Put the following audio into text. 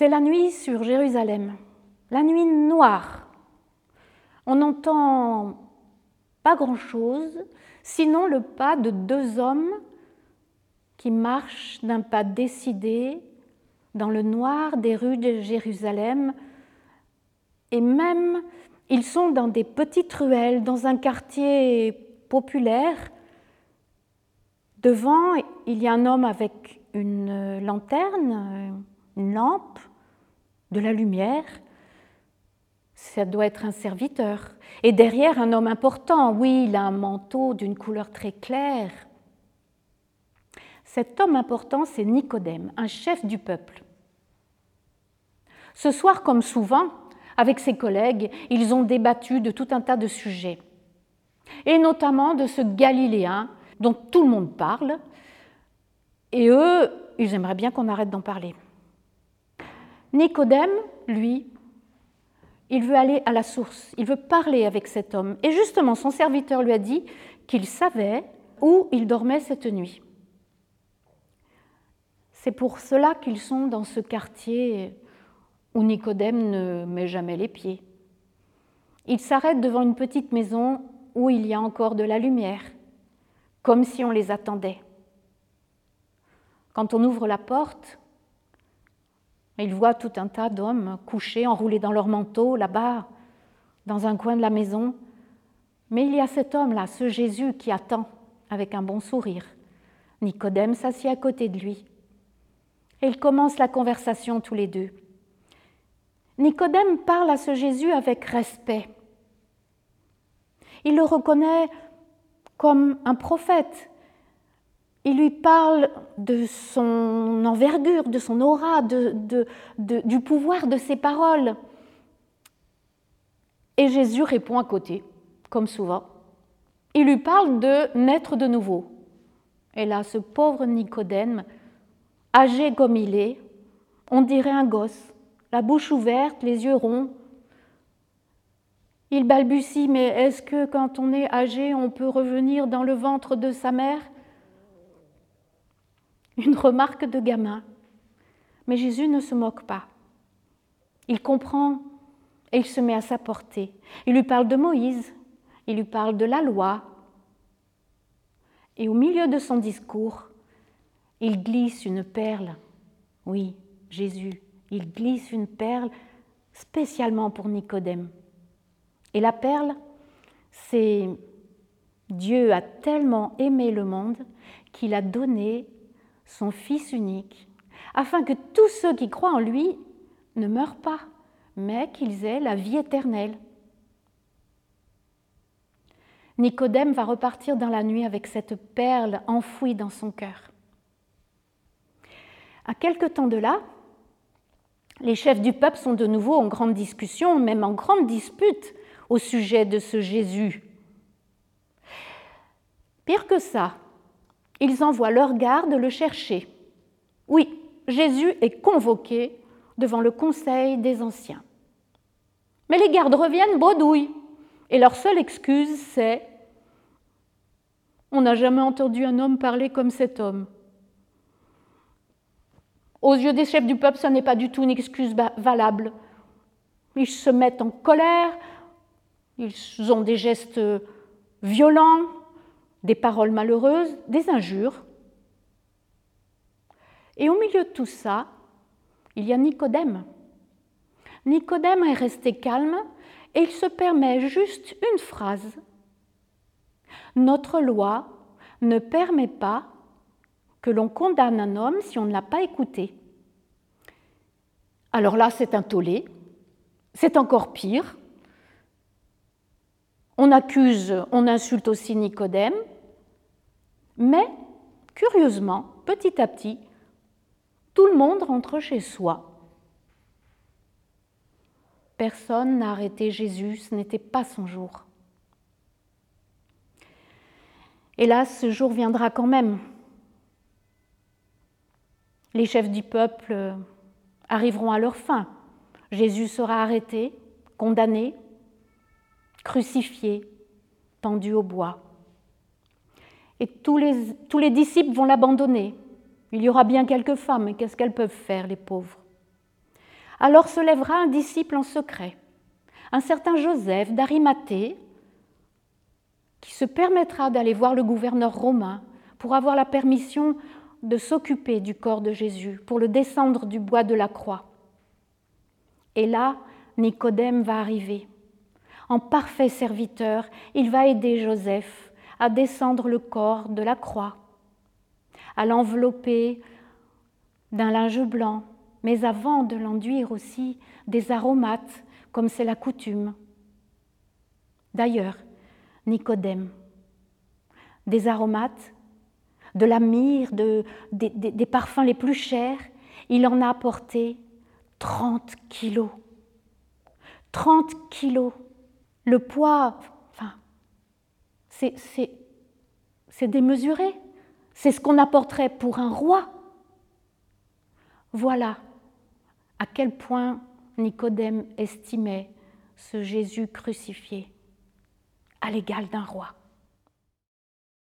C'est la nuit sur Jérusalem, la nuit noire. On n'entend pas grand-chose, sinon le pas de deux hommes qui marchent d'un pas décidé dans le noir des rues de Jérusalem. Et même, ils sont dans des petites ruelles, dans un quartier populaire. Devant, il y a un homme avec une lanterne, une lampe, de la lumière. Ça doit être un serviteur. Et derrière, un homme important. Oui, il a un manteau d'une couleur très claire. Cet homme important, c'est Nicodème, un chef du peuple. Ce soir, comme souvent, avec ses collègues, ils ont débattu de tout un tas de sujets, et notamment de ce Galiléen dont tout le monde parle, et eux, ils aimeraient bien qu'on arrête d'en parler. Nicodème, lui, il veut aller à la source, il veut parler avec cet homme. Et justement, son serviteur lui a dit qu'il savait où il dormait cette nuit. C'est pour cela qu'ils sont dans ce quartier où Nicodème ne met jamais les pieds. Il s'arrête devant une petite maison où il y a encore de la lumière, comme si on les attendait. Quand on ouvre la porte, il voit tout un tas d'hommes couchés, enroulés dans leurs manteaux, là-bas, dans un coin de la maison. Mais il y a cet homme-là, ce Jésus qui attend avec un bon sourire. Nicodème s'assied à côté de lui. Et ils commencent la conversation tous les deux. Nicodème parle à ce Jésus avec respect. Il le reconnaît comme un prophète, il lui parle de son envergure, de son aura, du pouvoir de ses paroles. Et Jésus répond à côté, comme souvent. Il lui parle de naître de nouveau. Et là, ce pauvre Nicodème, âgé comme il est, on dirait un gosse, la bouche ouverte, les yeux ronds. Il balbutie, mais est-ce que quand on est âgé, on peut revenir dans le ventre de sa mère? Une remarque de gamin. Mais Jésus ne se moque pas. Il comprend et il se met à sa portée. Il lui parle de Moïse, il lui parle de la loi. Et au milieu de son discours, il glisse une perle. Oui, Jésus, il glisse une perle spécialement pour Nicodème. Et la perle, c'est Dieu a tellement aimé le monde qu'il a donné son Fils unique, afin que tous ceux qui croient en lui ne meurent pas, mais qu'ils aient la vie éternelle. Nicodème va repartir dans la nuit avec cette perle enfouie dans son cœur. À quelque temps de là, les chefs du peuple sont de nouveau en grande discussion, même en grande dispute au sujet de ce Jésus. Pire que ça, ils envoient leur garde le chercher. Oui, Jésus est convoqué devant le conseil des anciens. Mais les gardes reviennent bredouilles, et leur seule excuse, c'est On n'a jamais entendu un homme parler comme cet homme. Aux yeux des chefs du peuple, ce n'est pas du tout une excuse valable. Ils se mettent en colère, ils ont des gestes violents, des paroles malheureuses, des injures. Et au milieu de tout ça, il y a Nicodème. Nicodème est resté calme et il se permet juste une phrase. Notre loi ne permet pas que l'on condamne un homme si on ne l'a pas écouté. Alors là, c'est un tollé, c'est encore pire. On accuse, on insulte aussi Nicodème, mais curieusement, petit à petit, tout le monde rentre chez soi. Personne n'a arrêté Jésus, ce n'était pas son jour. Hélas, ce jour viendra quand même. Les chefs du peuple arriveront à leur fin. Jésus sera arrêté, condamné, crucifié, pendu au bois. Et tous les, disciples vont l'abandonner. Il y aura bien quelques femmes, mais qu'est-ce qu'elles peuvent faire, les pauvres? Alors se lèvera un disciple en secret, un certain Joseph d'Arimathée, qui se permettra d'aller voir le gouverneur romain pour avoir la permission de s'occuper du corps de Jésus, pour le descendre du bois de la croix. Et là, Nicodème va arriver. En parfait serviteur, il va aider Joseph à descendre le corps de la croix, à l'envelopper d'un linge blanc, mais avant de l'enduire aussi des aromates, comme c'est la coutume. D'ailleurs, Nicodème, des aromates, de la myrrhe, de, des, des parfums les plus chers, il en a apporté 30 kilos. 30 kilos. Le poids, c'est démesuré. C'est ce qu'on apporterait pour un roi. Voilà à quel point Nicodème estimait ce Jésus crucifié à l'égal d'un roi.